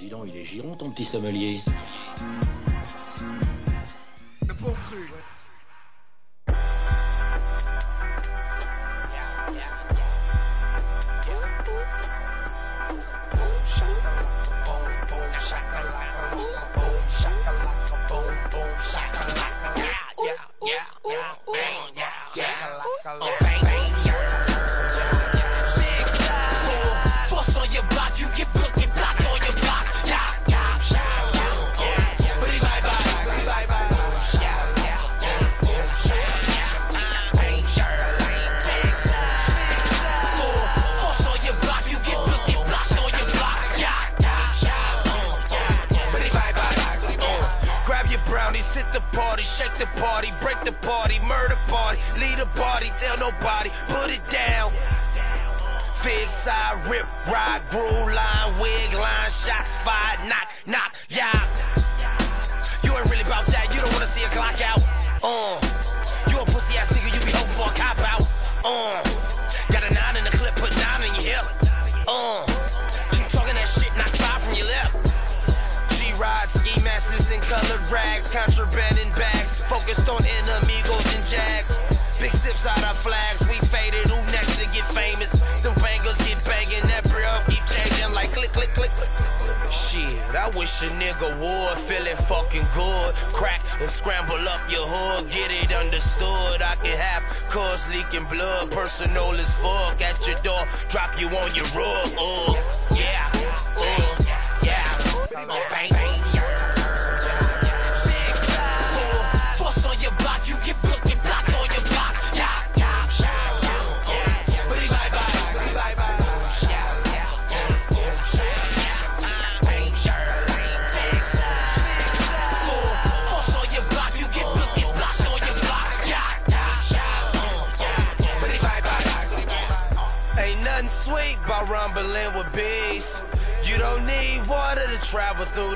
Dis donc, il est giron ton petit sommelier.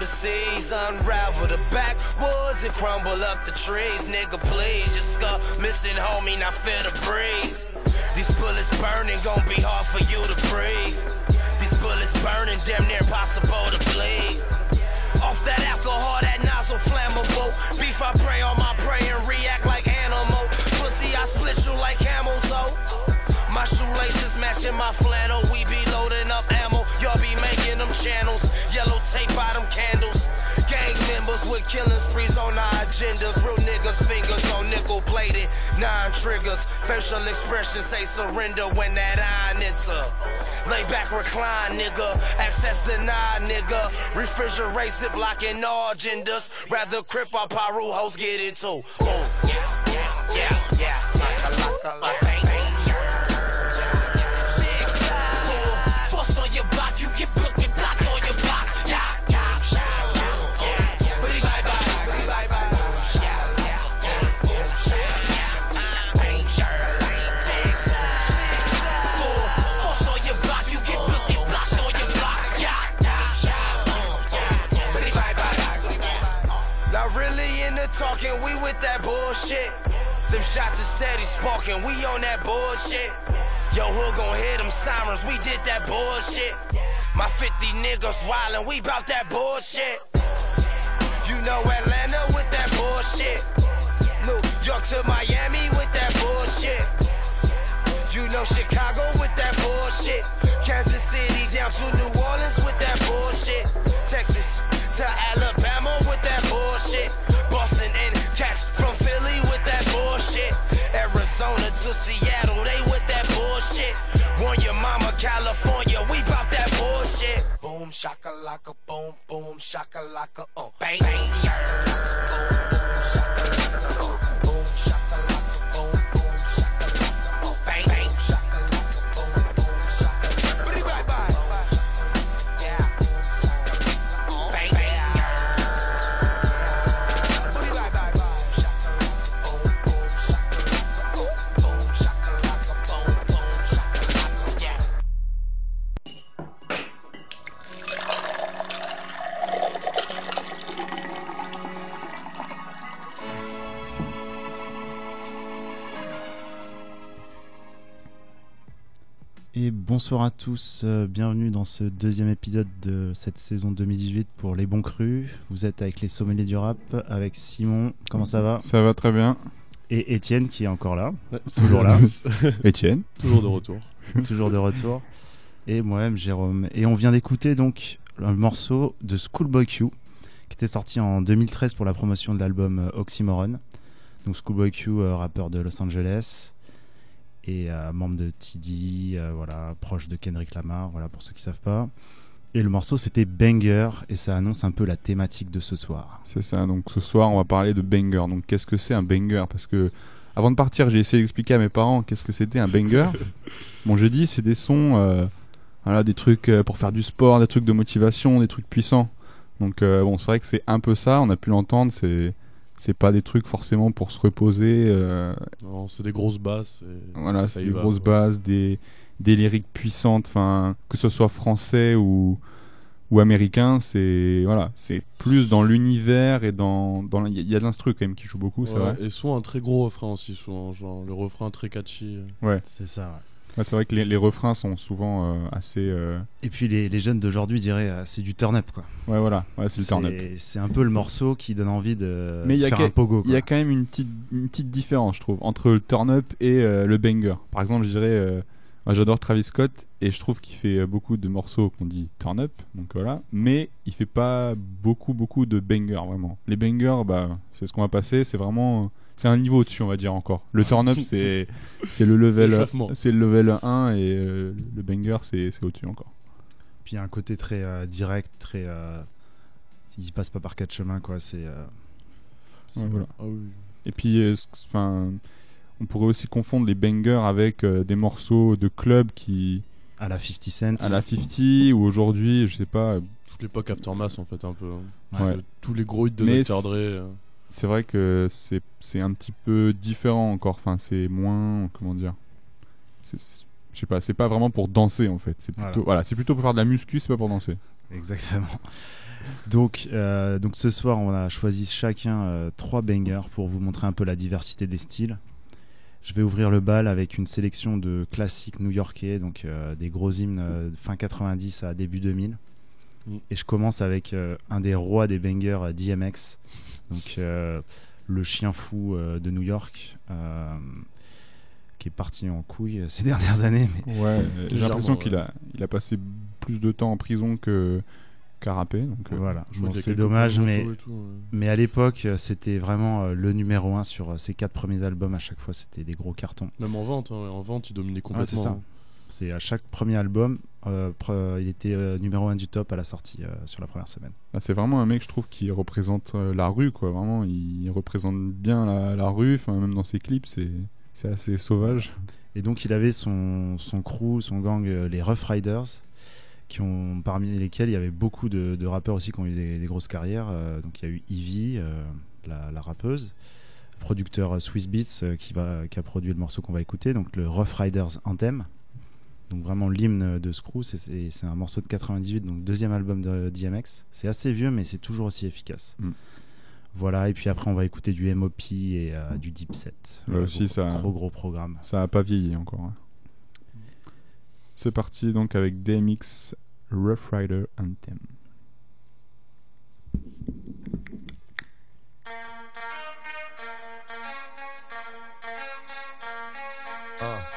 The seas. Unravel the backwoods and crumble up the trees. Nigga, please, your skull missing, homie, now feel the breeze. These bullets burning, gon' be hard for you to breathe. These bullets burning, damn near impossible to bleed. Off that alcohol, that nozzle flammable. Beef, I pray on my prey and react like animal. Pussy, I split you like camel toe. My shoelaces matching my flannel. We be loading up ammo. Y'all be making them channels. Yellow tape by them candles. Gang members with killing sprees on our agendas. Real niggas, fingers on nickel plated. Nine triggers. Facial expressions say surrender when that iron enter. Lay back, recline, nigga. Access denied, nigga. Refrigerate, ziplock, and all genders. Rather crip our Paru hoes get it too. Ooh. Yeah, yeah, yeah, yeah. Like a, like a, like a. we with that bullshit. Them shots are steady sparking, we on that bullshit. Yo, hood gon' hit them sirens, we did that bullshit. My 50 niggas wildin', we bout that bullshit. You know Atlanta with that bullshit. New York to Miami with that bullshit. You know Chicago with that bullshit. Kansas City down to New Orleans California, we bout that bullshit. Boom shakalaka, boom boom shakalaka, uh, bang bang. Boom bonsoir à tous, euh, bienvenue dans ce deuxième épisode de cette saison 2018 pour Les Bons Crus. Vous êtes avec les sommeliers du rap, avec Simon, comment ça va Ça va très bien. Et Étienne qui est encore là, toujours là, Étienne. Toujours de retour. toujours de retour. Et moi-même Jérôme. Et on vient d'écouter donc un morceau de Schoolboy Q qui était sorti en 2013 pour la promotion de l'album euh, Oxymoron. Donc Schoolboy Q, euh, rappeur de Los Angeles et euh, membre de TD, euh, voilà, proche de Kendrick Lamar, voilà pour ceux qui savent pas. Et le morceau c'était Banger et ça annonce un peu la thématique de ce soir. C'est ça. Donc ce soir, on va parler de banger. Donc qu'est-ce que c'est un banger? Parce que avant de partir, j'ai essayé d'expliquer à mes parents qu'est-ce que c'était un banger. bon, j'ai dit c'est des sons, euh, voilà, des trucs pour faire du sport, des trucs de motivation, des trucs puissants. Donc euh, bon, c'est vrai que c'est un peu ça. On a pu l'entendre. C'est c'est pas des trucs forcément pour se reposer. euh, Non, c'est des grosses basses. et Voilà, c'est des va, grosses bases, des, des lyriques puissantes, enfin, que ce soit français ou, ou américain, c'est voilà, c'est plus dans l'univers et dans dans il y, a- il y a de l'instru quand même qui joue beaucoup, c'est Ouais, vrai. Et souvent un très gros refrain aussi, souvent. Genre le refrain très catchy. C'est ça. ouais. Ouais, c'est vrai que les, les refrains sont souvent euh, assez euh, Et puis les, les jeunes d'aujourd'hui diraient euh, c'est du turn up quoi. ouais voilà, ouais, c'est le turn up. C'est un peu le morceau qui donne envie de Mais il y a faire un pogo. Il y a quand même une petite une petite différence, je trouve, entre le turn up et le banger. Par exemple, je dirais moi, j'adore Travis Scott et je trouve qu'il fait beaucoup de morceaux qu'on dit turn up, donc voilà, mais il fait pas beaucoup beaucoup de bangers vraiment. Les bangers, bah, c'est ce qu'on va passer, c'est vraiment c'est un niveau au-dessus, on va dire encore. Le turn up c'est c'est le level c'est le level 1 et euh, le banger c'est c'est au-dessus encore. Puis il y a un côté très euh, direct, très. Euh... Ils y passent pas par quatre chemins quoi. C'est. euh, c'est- Ouais, voilà. Ah oui. Et puis euh, enfin on pourrait aussi confondre les bangers avec euh, des morceaux de club qui À la 50 Cent. à la 50 ou aujourd'hui, je sais pas, Toute l'époque Aftermath en fait, un peu. hein. Ouais. Tous les gros hits de Mais Dr. Dre. C'est vrai que c'est c'est un petit peu différent encore. Enfin, c'est moins comment dire. Je sais pas, c'est pas vraiment pour danser en fait. C'est plutôt Voilà. voilà, c'est plutôt pour faire de la muscu, c'est pas pour danser. Exactement. Donc, euh, donc ce soir, on a choisi chacun euh, trois bangers pour vous montrer un peu la diversité des styles. Je vais ouvrir le bal avec une sélection de classiques new-yorkais, donc euh, des gros hymnes euh, fin 90 à début 2000. Mm. Et je commence avec euh, un des rois des bangers, euh, DMX, donc euh, le chien fou euh, de New York, euh, qui est parti en couille ces dernières années. Mais Ouais, j'ai l'impression ouais. qu'il a il a passé plus de temps en prison que qu'à rapper. Donc voilà, Bon, c'est dommage, mais tout, ouais. Mais à l'époque, c'était vraiment le numéro un sur ses quatre premiers albums. À chaque fois, c'était des gros cartons. Même en vente, hein, en vente, il dominait Ouais, c'est complètement. ça. hein. C'est à chaque premier album, euh, il était euh, numéro un du top à la sortie euh, sur la première semaine. bah, c'est vraiment un mec, je trouve, qui représente la rue, quoi. Vraiment, il représente bien la, la rue. Enfin, même dans ses clips, c'est assez sauvage. Et donc, il avait son, son crew, son gang, les Rough Riders, qui ont, parmi lesquels il y avait beaucoup de, de rappeurs aussi qui ont eu des, des grosses carrières. Donc, il y a eu Ivy, la, la rappeuse, producteur Swiss Beats qui, va, qui a produit le morceau qu'on va écouter, donc le Rough Riders Anthem. Donc vraiment l'hymne de Screw, c'est- un morceau de 98, donc deuxième album de DMX. C'est assez vieux, mais c'est toujours aussi efficace. Mm. Voilà, et puis après on va écouter du MOP et euh, du Deep Set. Là aussi, gros, ça- Gros gros programme. Ça a pas vieilli encore. hein. C'est parti donc avec DMX Rough Rider Anthem. Something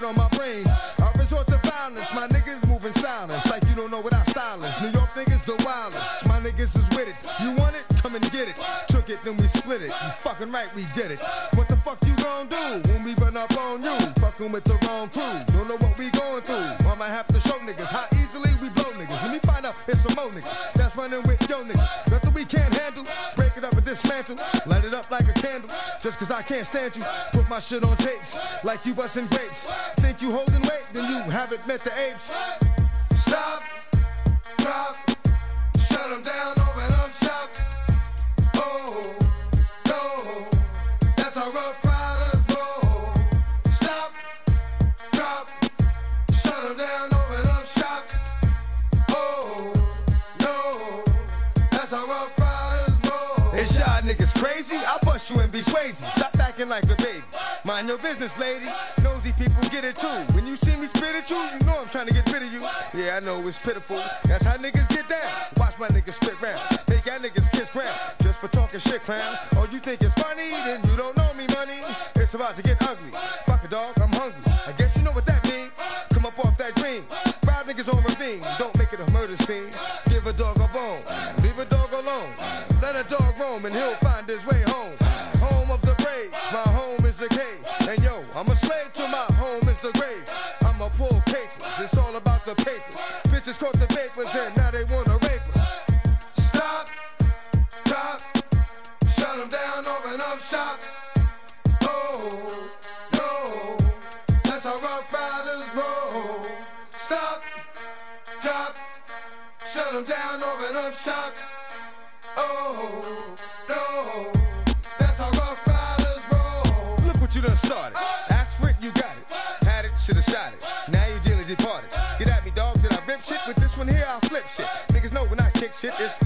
on my brain. I resort to violence, my niggas moving silence. Like you don't know what I style is. New York niggas the wildest. My niggas is with it. You want it? Come and get it. Took it, then we split it. You fucking right, we did it. What the fuck you gonna do when we run up on you? Fucking with the wrong crew. Just cause I can't stand you, put my shit on tapes like you busting grapes. Think you holding weight, then you haven't met the apes. Stop, drop, shut them down, open up shop. Oh, no, that's how rough. you and be swayzy. Stop acting like a baby. Mind your business, lady. Nosy people get it too. When you see me spit at you, you know I'm trying to get rid of you. Yeah, I know it's pitiful. That's how niggas get down. Watch my niggas spit round. Make y'all niggas kiss ground. Just for talking shit, clowns. Oh, you think it's funny? Then you don't know me, money. It's about to get ugly. Fuck a dog, I'm hungry. I guess you know what that means. Come up off that dream. Five niggas on ravine. Don't Just caught the vapors and now they wanna rape us. Stop, cop, shut them down, open up shop. Oh, no, that's how Ruff Ryders roll. Stop, cop, shut them down, open up shop. shit is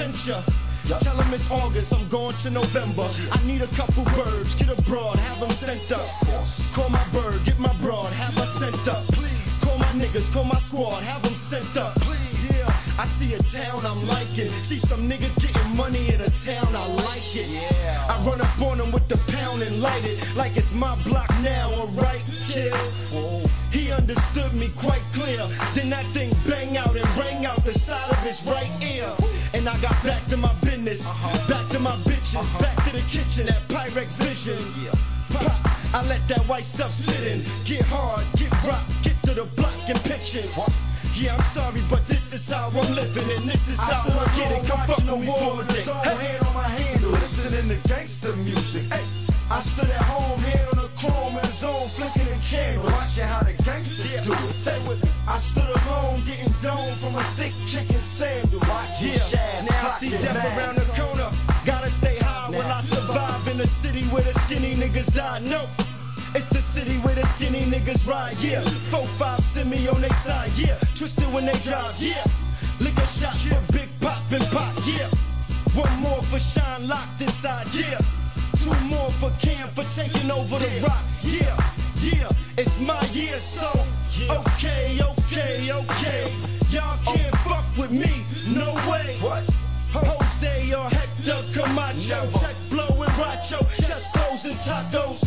sent ya. Tell them it's August, I'm going to November. I need a couple birds, get abroad, have them sent up. Call my bird, get my broad, have her sent up. Please. Call my niggas, call my squad, have them sent up. Please. Yeah. I see a town I'm liking. See some niggas getting money in a town, I like it. Yeah. I run up on them with the pound and light it like it's my block now, alright, kill. He understood me quite clear. Then that thing bang out and rang out the side of his right ear. And I got back to my business, uh-huh. back to my bitches, uh-huh. back to the kitchen, that Pyrex vision. Pop, I let that white stuff sit in. Get hard, get rock, get to the block and pitch it. Yeah, I'm sorry, but this is how I'm living, and this is how I get it. Come fuck with for a dick. Hey. hand on my handle, listening to gangster music. Hey, I stood at home, hand on the chrome in the zone, flicking the candles. Watching how the gangsters do it. Say with me. I stood alone, getting dome from a thick chicken sandal. Watching Yeah, Shad, now I see death mad. around the corner. Gotta stay high when I survive in a city where the skinny niggas die. No, it's the city where the skinny niggas ride. Yeah, four five send me on their side. Yeah, twisted when they drive. Yeah, lick a shot for Big Pop and Pop. Yeah, one more for Shine locked inside. Yeah, two more for Cam for taking over the rock. Yeah, yeah, it's my year, so okay, okay, okay. Okay. Y'all can't fuck with me, no way. What? Jose or Hector Camacho, check blow and Racho, chest clothes and tacos.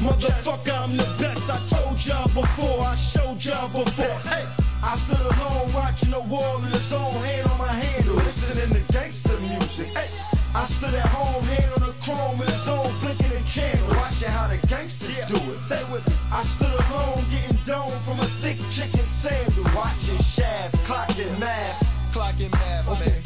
Motherfucker, I'm the best. I told y'all before, I showed y'all before. Hey, I stood alone watching the wall in his own hand on my handle, listening to gangster music. Hey, I stood at home, hand on the chrome in the own flicking the candles, watching how the gangsters do it. Say with me. I stood alone, getting dome from a thick chicken sandal, watching Shab, clocking math. clocking math, Okay.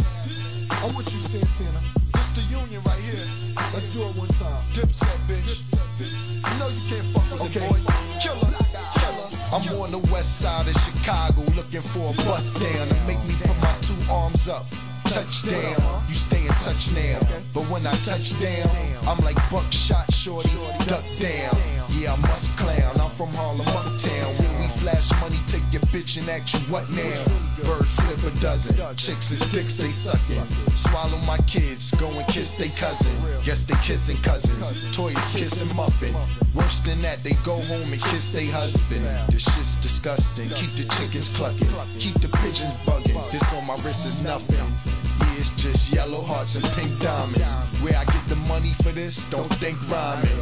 I'm with you, Santana. This the union right here. Let's do it one time. Dipset, bitch. You know you can't fuck with Okay. boy. Killer, killer. I'm on the west side of Chicago looking for a bus down to make me put my two arms up. Touchdown, you stay in touch now. But when I touch down, I'm like buckshot shorty, duck down. Yeah, I must clown. I'm from Harlem, uptown. Where we flash money, take your bitch and ask you what now. Bird flip a dozen. Chicks is dicks, they sucking. Swallow my kids, go and kiss they cousin. Guess they kissing cousins. Toys kissing muffin. Worse than that, they go home and kiss they husband. This shit's disgusting. Keep the chickens clucking. Keep the pigeons bugging. This on my wrist is nothing. Hearts and pink diamonds. Where I get the money for this, don't think rhyming.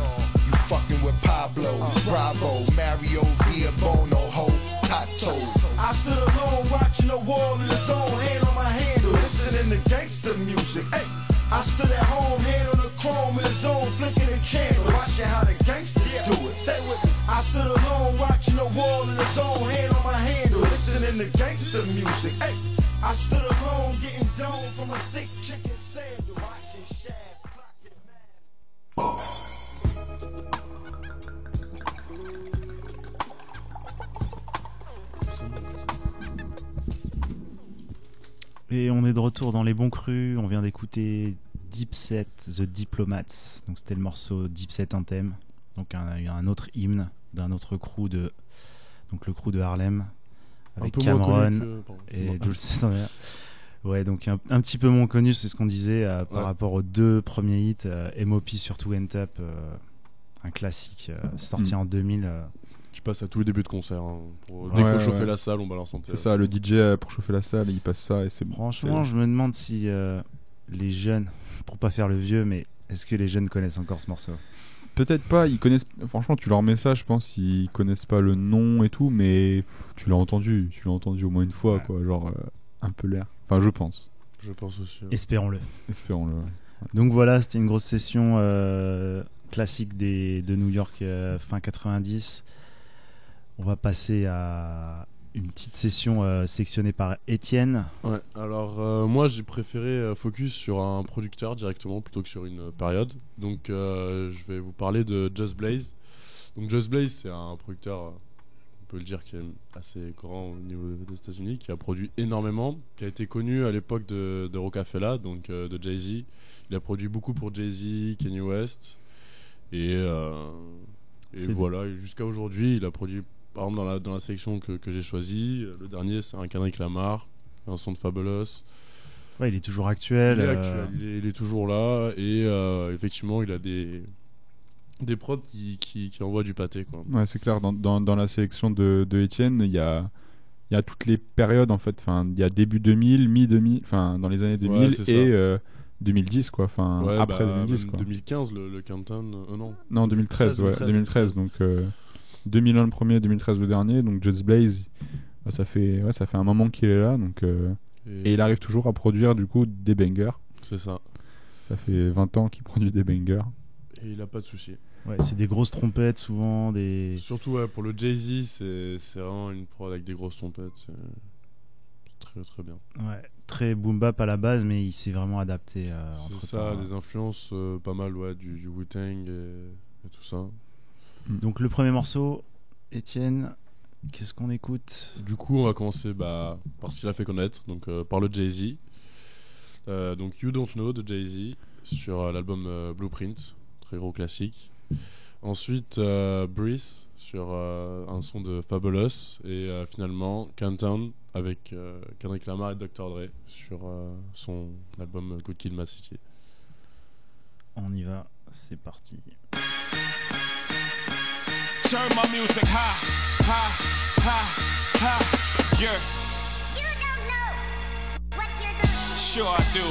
You fucking with Pablo, Bravo, Mario, Via Bono, Ho, Tato. I stood alone watching the wall in his own hand on my handle, listening to gangster music. Hey, I stood at home, hand on the chrome in his own flicking the candles, watching how the gangsters do it. Say with me. I stood alone watching the wall in his own hand on my handle, listening to gangster music. Hey, I stood alone getting dome from a thick chicken Et on est de retour dans les bons crus. On vient d'écouter Deep Set The Diplomats. Donc c'était le morceau Deep Set Anthem. Donc un, autre hymne d'un autre crew de donc le crew de Harlem avec Cameron et Jules Ouais, donc un, un petit peu moins connu, c'est ce qu'on disait euh, par Ouais. rapport aux deux premiers hits, euh, MOP surtout Went Up, euh, un classique euh, sorti Mm. en 2000. euh, Qui passe à tous les débuts de concert. hein. Pour- Dès Ouais, qu'il faut chauffer ouais. la salle, on balance un peu. C'est ça, le DJ pour chauffer la salle, il passe ça et c'est bon. Franchement, je me demande si euh, les jeunes, pour pas faire le vieux, mais est-ce que les jeunes connaissent encore ce morceau? Peut-être pas, ils connaissent. Franchement, tu leur mets ça, je pense, ils connaissent pas le nom et tout, mais pff, tu l'as entendu, tu l'as entendu au moins une fois, Ouais. quoi. Genre, euh, un peu l'air. Enfin, je pense. Je pense aussi. ouais. Espérons-le. Espérons-le. ouais. Donc voilà, c'était une grosse session euh, classique des, de New York euh, fin 90. On va passer à une petite session euh, sectionnée par Étienne. Ouais, alors euh, moi j'ai préféré euh, focus sur un producteur directement plutôt que sur une euh, période. Donc euh, je vais vous parler de Just Blaze. Donc Just Blaze c'est un producteur, euh, peut le dire, qui est assez grand au niveau des États-Unis, qui a produit énormément, qui a été connu à l'époque de, de Rockefeller, donc euh, de Jay-Z. Il a produit beaucoup pour Jay-Z, Kanye West. Et, euh, et voilà, jusqu'à aujourd'hui, il a produit, par exemple, dans la, dans la sélection que, que j'ai choisie, le dernier c'est un Kendrick Lamar, un son de Fabulous. Ouais, il est toujours actuel. Il est euh, actuel, il est, il est toujours là et euh, effectivement il a des des prods qui, qui, qui envoient du pâté quoi. Ouais, c'est clair. Dans, dans, dans la sélection de, de Etienne, il y a, il y a toutes les périodes en fait. Enfin, il y a début 2000, mi 2000, enfin dans les années 2000 Ouais, c'est ça. et euh, 2010 quoi. Enfin, Ouais, après bah, 2010 même quoi. 2015 le, le Canton, euh, non. Non, 2013, 2013, ouais, 2013. Donc euh, 2001 le premier, 2013 le dernier. Donc Just Blaze, bah, ça fait, ouais, ça fait un moment qu'il est là. Donc euh, et il arrive toujours à produire du coup des bangers. C'est ça. Ça fait 20 ans qu'il produit des bangers. Et il a pas de souci. ouais, c'est des grosses trompettes souvent, des. Surtout ouais, pour le Jay-Z, c'est c'est vraiment une prod avec des grosses trompettes. C'est très très bien. Ouais, très boom bap à la base, mais il s'est vraiment adapté euh, entre C'est ça, des influences euh, pas mal ouais, du, du Wu-Tang et, et tout ça. Donc le premier morceau, Étienne, qu'est-ce qu'on écoute? Du coup, on va commencer bah, par ce qu'il a fait connaître, donc euh, par le Jay-Z. Euh, donc You Don't Know de Jay-Z sur l'album Blueprint, très gros classique. Ensuite, euh, Breeze sur euh, un son de Fabulous. Et euh, finalement, Countdown avec euh, Kendrick Lamar et Dr. Dre sur euh, son album Good Kid, Mad City. On y va, c'est parti. Turn my music high, high, high, high. Yeah. You don't know what you're doing. Sure I do.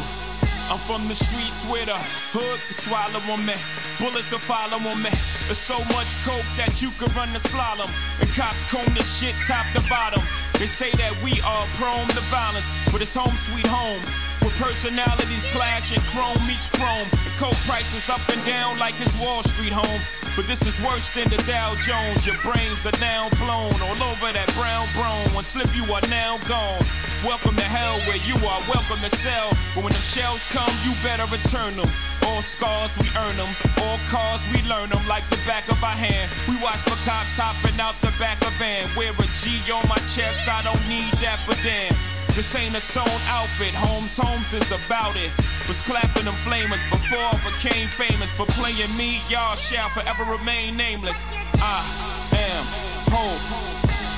I'm from the streets where the hood can swallow on me. Bullets will follow on me. There's so much coke that you could run the slalom. And cops comb the shit top to bottom. They say that we are prone to violence, but it's home sweet home. Where personalities clash and chrome meets chrome. The coke prices up and down like it's Wall Street home. But this is worse than the Dow Jones. Your brains are now blown all over that brown brown. One slip, you are now gone. Welcome to hell where you are welcome to sell. But when them shells come, you better return them. All scars, we earn them. All cars, we learn them like the back of our hand. We watch for cops hopping out the back of van. Wear a G on my chest, I don't need that, but damn. This ain't a sewn outfit, Holmes Holmes is about it. Was clapping them flamers before I became famous. For playing me, y'all shall forever remain nameless. I am home.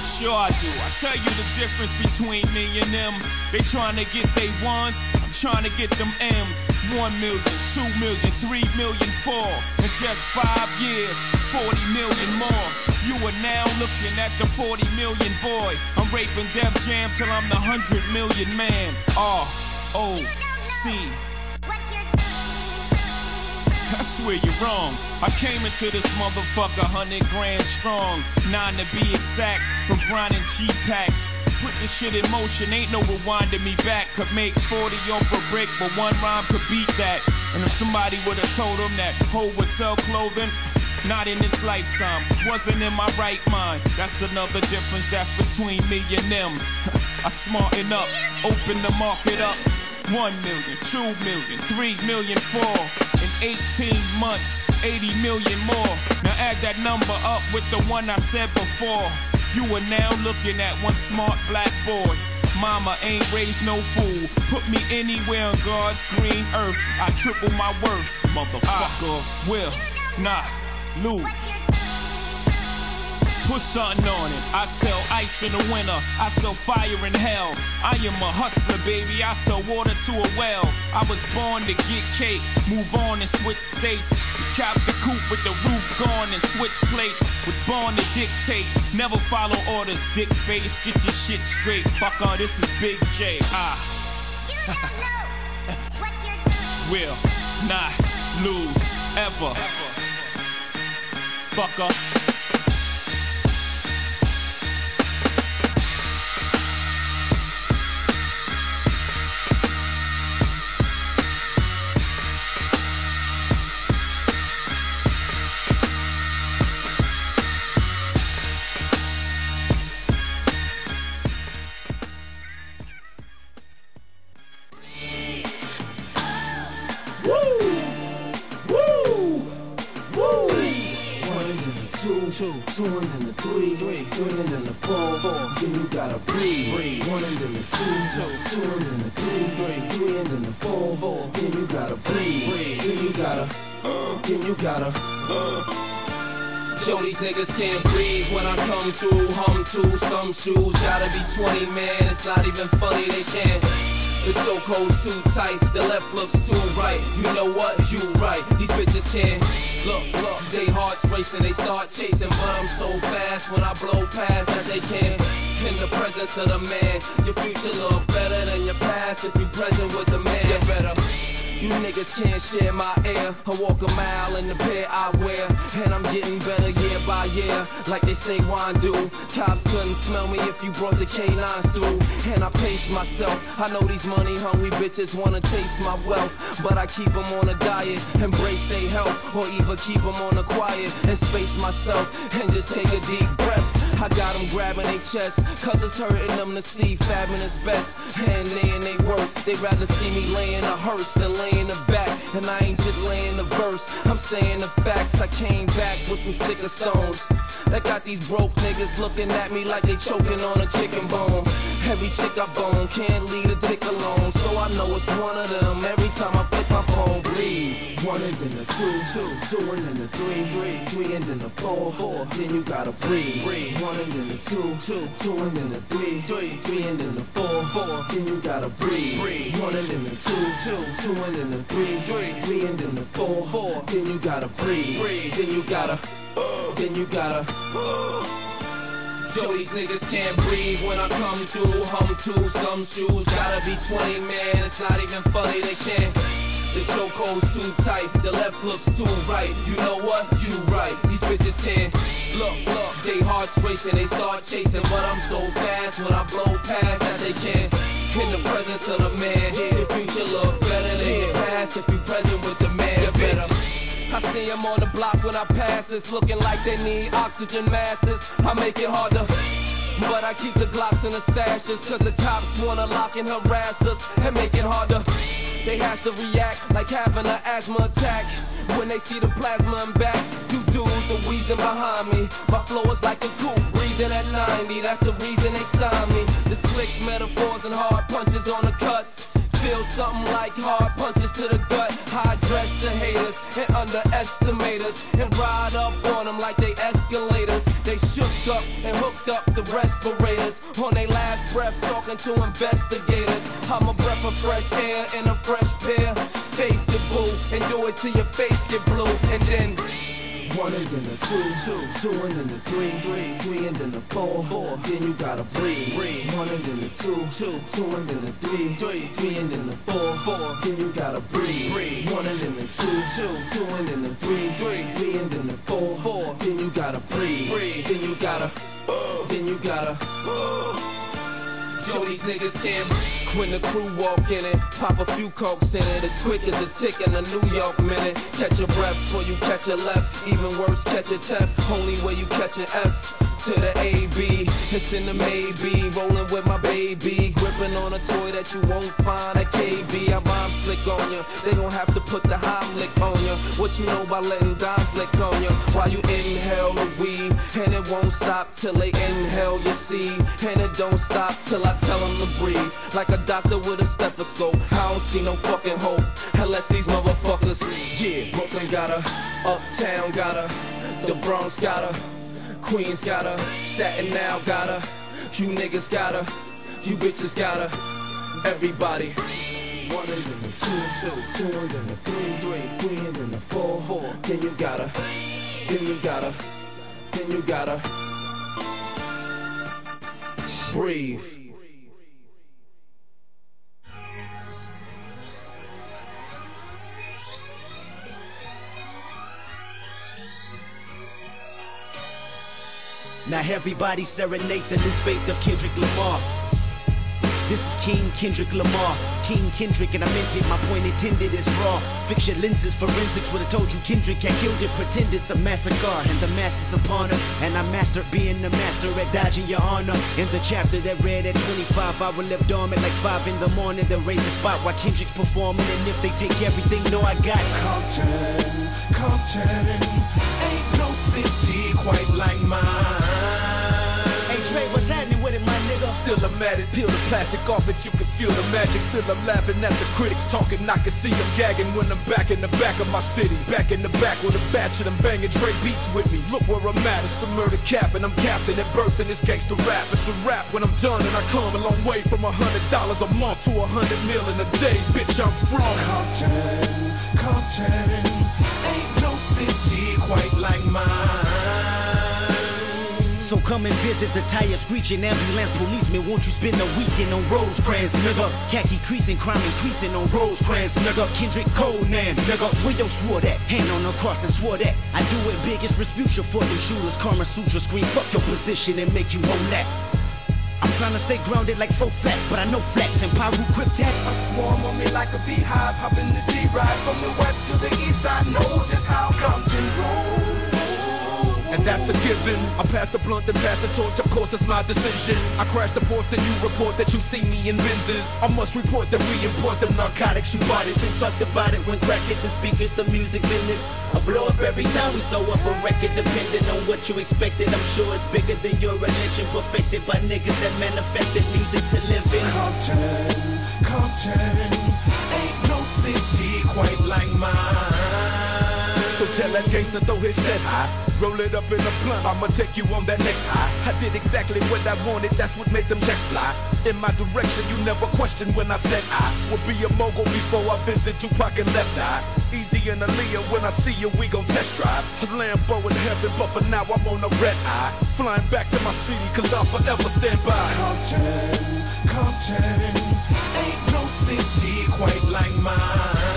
Sure I do. I tell you the difference between me and them. They trying to get they ones, trying to get them M's. One million, two million, three million, four. In just five years, 40 million more. You are now looking at the 40 million boy. I'm raping Def Jam till I'm the 100 million man. R O C. I swear you're wrong. I came into this motherfucker hundred grand strong, nine to be exact, from grinding G packs. Put this shit in motion, ain't no rewinding me back. Could make 40 off a brick, but one rhyme could beat that. And if somebody would've told him that Ho would sell clothing, not in this lifetime, wasn't in my right mind. That's another difference that's between me and them. I smarten up, open the market up. One million, two million, three million, four. In 18 months, 80 million more. Now add that number up with the one I said before. You are now looking at one smart black boy. Mama ain't raised no fool. Put me anywhere on God's green earth. I triple my worth. Motherfucker. I will not lose. Put something on it. I sell ice in the winter. I sell fire in hell. I am a hustler, baby. I sell water to a well. I was born to get cake, move on and switch states. Cap the coupe with the roof gone and switch plates. Was born to dictate, never follow orders. Dick face, get your shit straight. Fuck on, this is Big J. Ah. Will not lose ever. Fucker. Niggas can't breathe when I come through. Hum to some shoes, gotta be 20, man. It's not even funny, they can't. The chokehold's too tight, the left looks too right. You know what? You right. These bitches can't. Look, look, they hearts racing, they start chasing, but I'm so fast when I blow past that they can't. In the presence of the man, your future look better than your past if you present with the man. You better. You niggas can't share my air. I walk a mile in the pair I wear. And I'm getting better year by year. Like they say wine do. Cops couldn't smell me if you brought the canines through. And I pace myself. I know these money hungry bitches wanna taste my wealth. But I keep them on a diet. Embrace their health. Or even keep them on the quiet. And space myself. And just take a deep breath. I got them grabbing their chest, cause it's hurting them to see fabbing is best. And they and they worst, they rather see me laying a hearse than laying a back. And I ain't just laying a verse, I'm saying the facts. I came back with some sicker stones. That got these broke niggas looking at me like they choking on a chicken bone. Every chick I bone can't leave a dick alone, so I know it's one of them. Every time I phone, breathe. One and then the two, two, two and then the three, three, three and then the four, four. Then you gotta breathe, breathe. One and then the two, two, two and then the three, three, three and then the four, four. Then you gotta breathe, breathe. One and then the two, two, two and then the three, three, three and then the four, four. Then you gotta breathe, breathe. Then you gotta, then you gotta. Yo, these niggas can't breathe when I come through. Hum to some shoes, gotta be 20, man. It's not even funny, they can't. The chokehold's too tight, the left looks too right. You know what? You right. These bitches can't. Look, look, they hearts racing, they start chasing, but I'm so fast when I blow past that they can't. In the presence of the man, your future look better than your past if you present with the man. You better. I see them on the block when I pass this, looking like they need oxygen masses. I make it harder. But I keep the Glocks in the stashes, cause the cops wanna lock and harass us and make it harder. They has to react like having an asthma attack when they see the plasma and back. You dudes are wheezing behind me. My flow is like a coupe, breathing at 90. That's the reason they signed me. The slick metaphors and hard punches on the cuts. Feel something like hard punches to the gut. High dress the haters and underestimate us. And ride up on them like they escalators. They shook up and hooked up the respirators. On their last breath, talking to investigators. I'm a breath of fresh air and a fresh pair. Face it, boo, and do it till your face get blue. And then. One and then the two, two, two and then the three, three, three and then the four, four. Then you gotta breathe, breathe. One and then the two, two, two and then the three, three, three and then the four, four. Then you gotta breathe, breathe. One and then the two, two, two and then the three, three, three and then the four, four. Then you gotta breathe, breathe. Then you gotta, then you gotta. Yo, these niggas can't when the crew walk in it. Pop a few cokes in it, as quick as a tick in a New York minute. Catch your breath before you catch a left. Even worse, catch a F. Only way you catch an F to the AB. It's in the maybe, rolling with my baby. Gripping on a toy that you won't find at KB. I bomb slick on ya. They gon' have to put the Heimlich on ya. What you know about letting dimes lick on you while you inhale the weed, and it won't stop till they inhale your seed, and it don't stop till I tell them to breathe. Like a doctor with a stethoscope, I don't see no fucking hope unless these motherfuckers. Yeah, Brooklyn got her, Uptown got her, the Bronx got her, Queens got her, Staten now got her, you niggas got her, you bitches got her, everybody. One and then the two, two, two and then the three, three, three and then the four, four. Then you gotta, then you gotta, then you gotta breathe. Now everybody serenade the new faith of Kendrick Lamar. This is King Kendrick Lamar. King Kendrick, and I meant it, my point intended is raw. Your lenses, forensics would have told you Kendrick had killed it. Pretend it's a massacre, and the mass is upon us. And I mastered being the master at dodging your honor. In the chapter that read at 25, I will live dormant like 5 in the morning. Then raise the spot while Kendrick's performing. And if they take everything, no, I got Compton, Compton, ain't no city quite like mine. Dre, what's happening with it, my nigga? Still I'm at it, peel the plastic off it, you can feel the magic. Still I'm laughing at the critics talking, I can see them gagging when I'm back in the back of my city. Back in the back with a batch of them banging Dre beats with me. Look where I'm at, it's the murder cap, and I'm captain at birth in this gangster rap. It's a rap when I'm done, and I come a long way from a hundred dollars a month to a hundred mil in a day. Bitch, I'm from Compton, Compton, ain't no city quite like mine. So come and visit the tire screeching ambulance policeman. Won't you spend a weekend on Rosecrans, nigga? Khaki creasing, crime increasing on Rosecrans, nigga. Kendrick Conan, nigga. Where yo swore that? Hand on the cross and swore that. I do it biggest Resputia for them shooters. Kama Sutra scream, fuck your position and make you own that. I'm trying to stay grounded like four flats, but I know flats and Paru cryptats. Swarm on me like a beehive, hop in the G-Ride from the west to the east. I know just how Compton rolls. That's a given. I pass the blunt and pass the torch, of course it's my decision. I crash the ports, then you report that you see me in Benzes. I must report that we import them narcotics, you bought it. Then talked about it when crack hit the speakers, the music business. I blow up every time we throw up a record, depending on what you expected. I'm sure it's bigger than your religion, perfected by niggas that manifested music to live in. Compton, Compton, ain't no city quite like mine. So tell that gangster throw his set high. Roll it up in a blunt, I'ma take you on that next high. I did exactly what I wanted, that's what made them checks fly. In my direction, you never questioned when I said I would be a mogul before I visit Tupac and Left Eye. Eazy and Aaliyah, when I see you, we gon' test drive. A Lambo in heaven, but for now I'm on a red eye. Flying back to my city, cause I'll forever stand by. Compton, Compton, ain't no city quite like mine.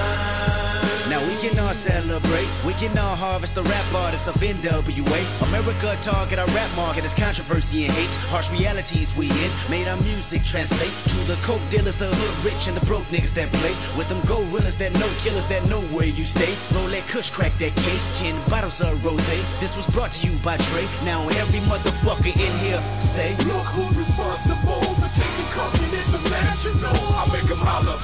Now we can all celebrate, we can all harvest the rap artists of NWA. America target our rap market as controversy and hate. Harsh realities we in, made our music translate to the coke dealers, the hood rich, and the broke niggas that play. With them gorillas that know killers that know where you stay. Roll that kush, crack that case, 10 bottles of rose. This was brought to you by Dre. Now every motherfucker in here say, Look who's responsible for taking Compton international. I make them holler.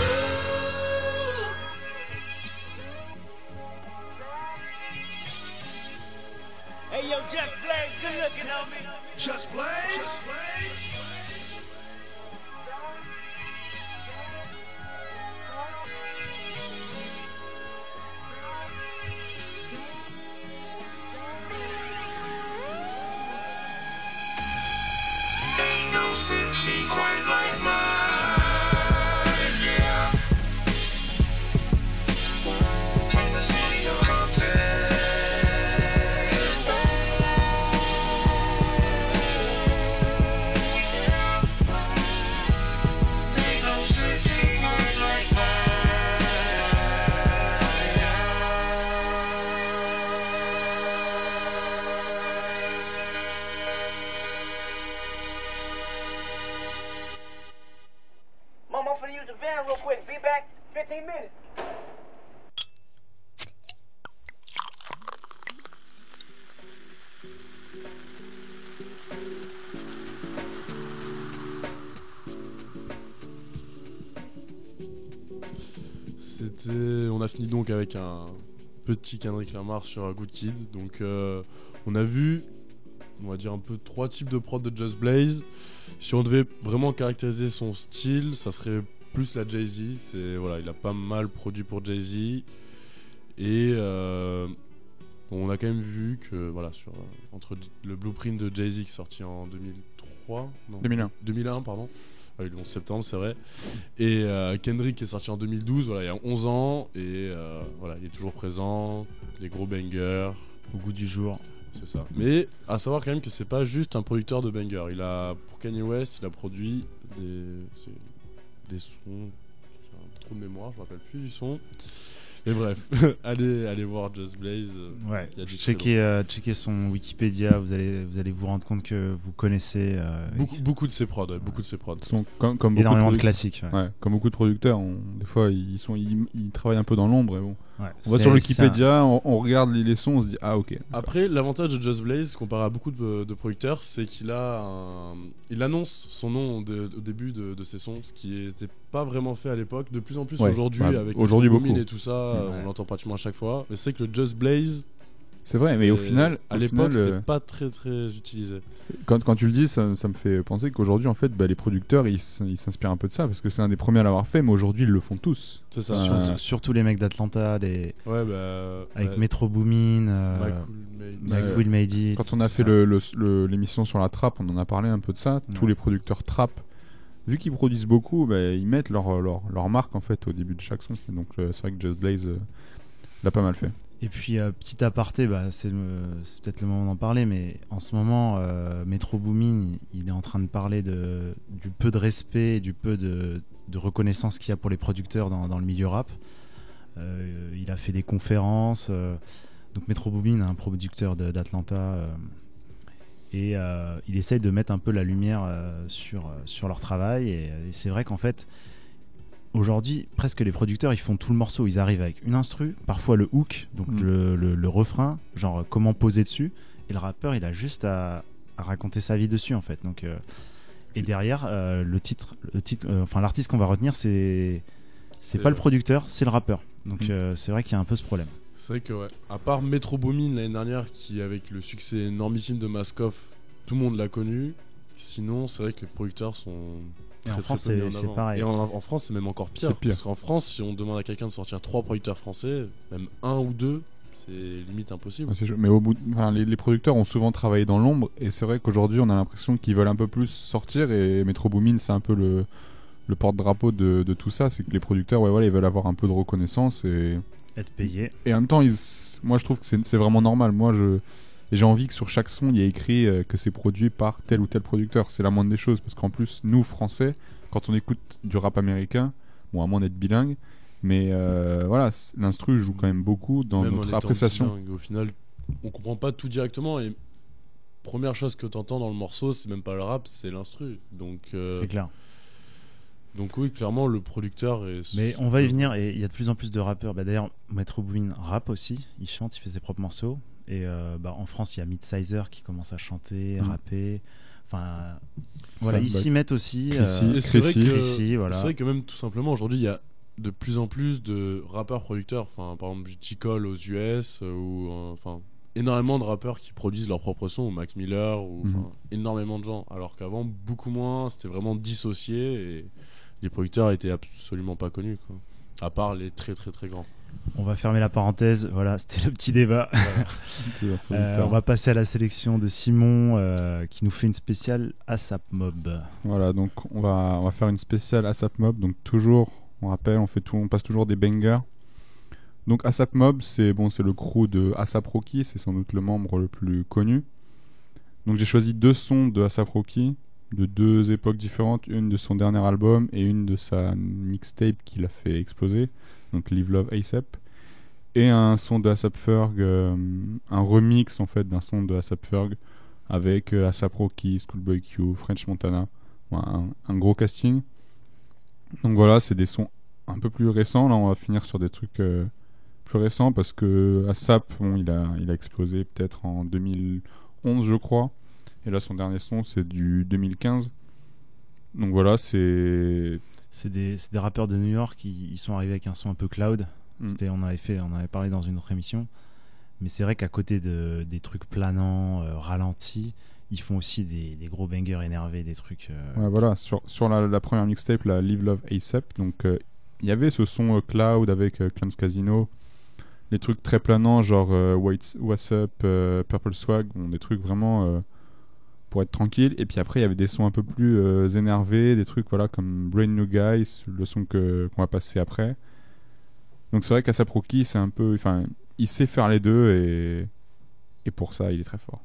Hey yo, Just Blaze, good looking on me. Just Blaze. Ain't no city quite like mine, 15 minutes. C'était. On a fini donc avec un petit Kendrick Lamar sur Good Kid. Donc euh, on a vu, on va dire un peu trois types de prod de Just Blaze. Si on devait vraiment caractériser son style, ça serait plus la Jay-Z. C'est voilà, il a pas mal produit pour Jay-Z et euh, bon, on a quand même vu que voilà sur entre le Blueprint de Jay-Z qui est sorti en 2003, non, 2001. 2001 pardon. Ah oui, le 11 septembre, c'est vrai. Et euh, Kendrick qui est sorti en 2012, voilà, il y a 11 ans et euh, voilà, il est toujours présent, des gros bangers au goût du jour. C'est ça. Mais à savoir quand même que c'est pas juste un producteur de bangers. Il a pour Kanye West, il a produit des c'est- des sons. J'ai un trou de mémoire, je me rappelle plus du son. Et bref, allez allez voir Just Blaze. euh, Ouais, il y a du très checkez, euh, checkez son Wikipédia, vous allez, vous allez vous rendre compte que vous connaissez euh, Beaucoup, beaucoup de ses prods, ouais, beaucoup de ses prods. sont comme, comme beaucoup énormément de classiques. ouais. Ouais, comme beaucoup de producteurs, on- des fois ils sont ils, ils travaillent un peu dans l'ombre et bon. Ouais, on va sur Wikipédia, on, on regarde les, sons, on se dit ah ok. Après, l'avantage de Just Blaze, comparé à beaucoup de, de producteurs, c'est qu'il a un- il annonce son nom de- au début de, de ses sons, ce qui n'était pas vraiment fait à l'époque. De plus en plus Ouais, aujourd'hui, bah, avec aujourd'hui, beaucoup. et tout ça, Ouais. on l'entend pratiquement à chaque fois. Mais c'est que le Just Blaze, C'est vrai, mais au final, à l'époque, c'était euh, pas très très utilisé. Quand, quand tu le dis, ça, ça me fait penser qu'aujourd'hui, en fait, bah, les producteurs, ils s'inspirent un peu de ça, parce que c'est un des premiers à l'avoir fait, mais aujourd'hui, ils le font tous. C'est ça. Euh, Surtout, surtout les mecs d'Atlanta, les... Ouais, bah. avec ouais. Metro Boomin, euh, Mike Will Made- Mike Ouais. Will Made It, Quand on a fait ça. le- le- le- l'émission sur la trap, on en a parlé un peu de ça. Tous les producteurs trap, vu qu'ils produisent beaucoup, bah, ils mettent leur, leur, leur marque en fait au début de chaque son. Donc euh, c'est vrai que Just Blaze euh, l'a pas mal fait. Et puis, euh, petit aparté, bah, c'est peut-être le moment d'en parler, mais en ce moment, euh, Metro Boomin, il, est en train de parler du peu de respect, du peu de, reconnaissance qu'il y a pour les producteurs dans, le milieu rap. Euh, il a fait des conférences. euh, donc, Metro Boomin, un producteur d'Atlanta, et il essaye de mettre un peu la lumière sur, leur travail. Et c'est vrai qu'en fait, aujourd'hui, presque les producteurs, ils font tout le morceau. Ils arrivent avec une instru, parfois le hook, donc Mm. le, le- le refrain, genre comment poser dessus. Et le rappeur, il a juste à, à raconter sa vie dessus, en fait. Donc, euh, et derrière, euh, le titre, le titre, euh, enfin l'artiste qu'on va retenir, c'est c'est pas le producteur, c'est le rappeur. Donc Mm. c'est vrai qu'il y a un peu ce problème. C'est vrai que ouais. À part Metro Boomin l'année dernière, qui avec le succès énormissime de Maskoff, tout le monde l'a connu. Sinon, c'est vrai que les producteurs sont. Et en France, c'est- pareil. Et en, en France, c'est même encore pire. Parce qu'en France, si on demande à quelqu'un de sortir trois producteurs français, même un ou deux, c'est limite impossible. Mais au bout, de- enfin, les, les producteurs ont souvent travaillé dans l'ombre, et c'est vrai qu'aujourd'hui, on a l'impression qu'ils veulent un peu plus sortir, et Metro Boomin, c'est un peu le, le porte-drapeau de, de tout ça. C'est que les producteurs, ouais, voilà, ils veulent avoir un peu de reconnaissance et Être payé. Et en même temps, ils- moi je trouve que c'est vraiment normal. Moi, je j'ai envie que sur chaque son, il y ait écrit euh, que c'est produit par tel ou tel producteur. C'est la moindre des choses. Parce qu'en plus, nous, Français, quand on écoute du rap américain, bon, à moins d'être bilingue, mais euh, voilà, l'instru joue quand même beaucoup dans Même notre appréciation. bilingue, Au final, on comprend pas tout directement. Et première chose que t'entends dans le morceau, c'est même pas le rap, c'est l'instru. Donc. euh, C'est clair. Donc oui, clairement, le producteur est. Mais on va y venir et il y a de plus en plus de rappeurs. Bah, D'ailleurs, Metro Boomin rappe aussi. Il chante, il fait ses propres morceaux. Et euh, bah, en France, il y a Midsizer qui commence à chanter, Mm. rapper. Enfin, voilà, ils s'y mettent aussi. Euh, c'est vrai voilà. vrai que même tout simplement aujourd'hui, il y a de plus en plus de rappeurs producteurs. Enfin, par exemple, J. Cole aux US euh, ou euh, enfin énormément de rappeurs qui produisent leurs propres sons, ou Mac Miller ou enfin, énormément de gens. Alors qu'avant, beaucoup moins. C'était vraiment dissocié et les producteurs étaient absolument pas connus. Quoi. À part les très très très grands. On va fermer la parenthèse. Voilà, c'était le petit débat. Euh, on va passer à la sélection de Simon euh, qui nous fait une spéciale ASAP Mob. Voilà, donc on va, on va faire une spéciale ASAP Mob. Donc toujours, on rappelle, on fait tout, on passe toujours des bangers. Donc ASAP Mob, c'est bon, c'est le crew de ASAP Rocky, c'est sans doute le membre le plus connu. Donc j'ai choisi deux sons de ASAP Rocky, de deux époques différentes, une de son dernier album et une de sa mixtape qui l'a fait exploser, donc Live Love ASAP. Et un son de ASAP Ferg, euh, un remix en fait d'un son de ASAP Ferg avec euh, ASAP Rocky, Schoolboy Q, French Montana. Un gros casting. Donc voilà, c'est des sons un peu plus récents. Là, on va finir sur des trucs euh, plus récents parce que ASAP, bon, il a, il a explosé peut-être en 2011, je crois. Et là, son dernier son, c'est du 2015. Donc voilà, c'est. C'est des, c'est des rappeurs de New York. Ils, ils sont arrivés avec un son un peu cloud. Mm. On avait fait, on avait parlé dans une autre émission. Mais c'est vrai qu'à côté de, des trucs planants, euh, ralentis, ils font aussi des, des gros bangers énervés, des trucs. euh, Ouais, voilà, sur, sur la, la première mixtape, la Live Love ASAP, donc euh, il y avait ce son euh, cloud avec euh, Clams Casino, les trucs très planants, genre euh, What's, What's Up, euh, Purple Swag, bon, des trucs vraiment euh, pour être tranquille. Et puis après, il y avait des sons un peu plus euh, énervés, des trucs voilà comme Brain New Guys, le son que qu'on va passer après. Donc c'est vrai qu'Asap Rocky, c'est un peu, enfin, il sait faire les deux et et pour ça, il est très fort.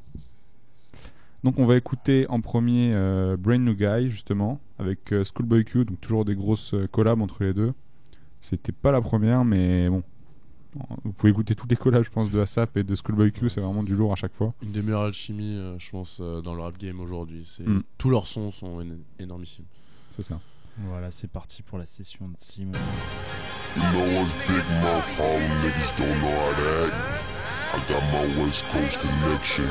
Donc on va écouter en premier euh, Brain New Guy justement avec euh, Schoolboy Q, donc toujours des grosses collabs entre les deux. C'était pas la première, mais bon, vous pouvez écouter toutes les collabs, je pense, de ASAP et de Schoolboy Q, c'est vraiment du lourd à chaque fois. Une des meilleures alchimies, euh, je pense, euh, dans le rap game aujourd'hui. C'est Mm. Tous leurs sons sont éno- énormissimes. C'est ça. Voilà, c'est parti pour la session de Simon. You know us big mouth Harlem niggas don't know how to act. I got my West Coast connection.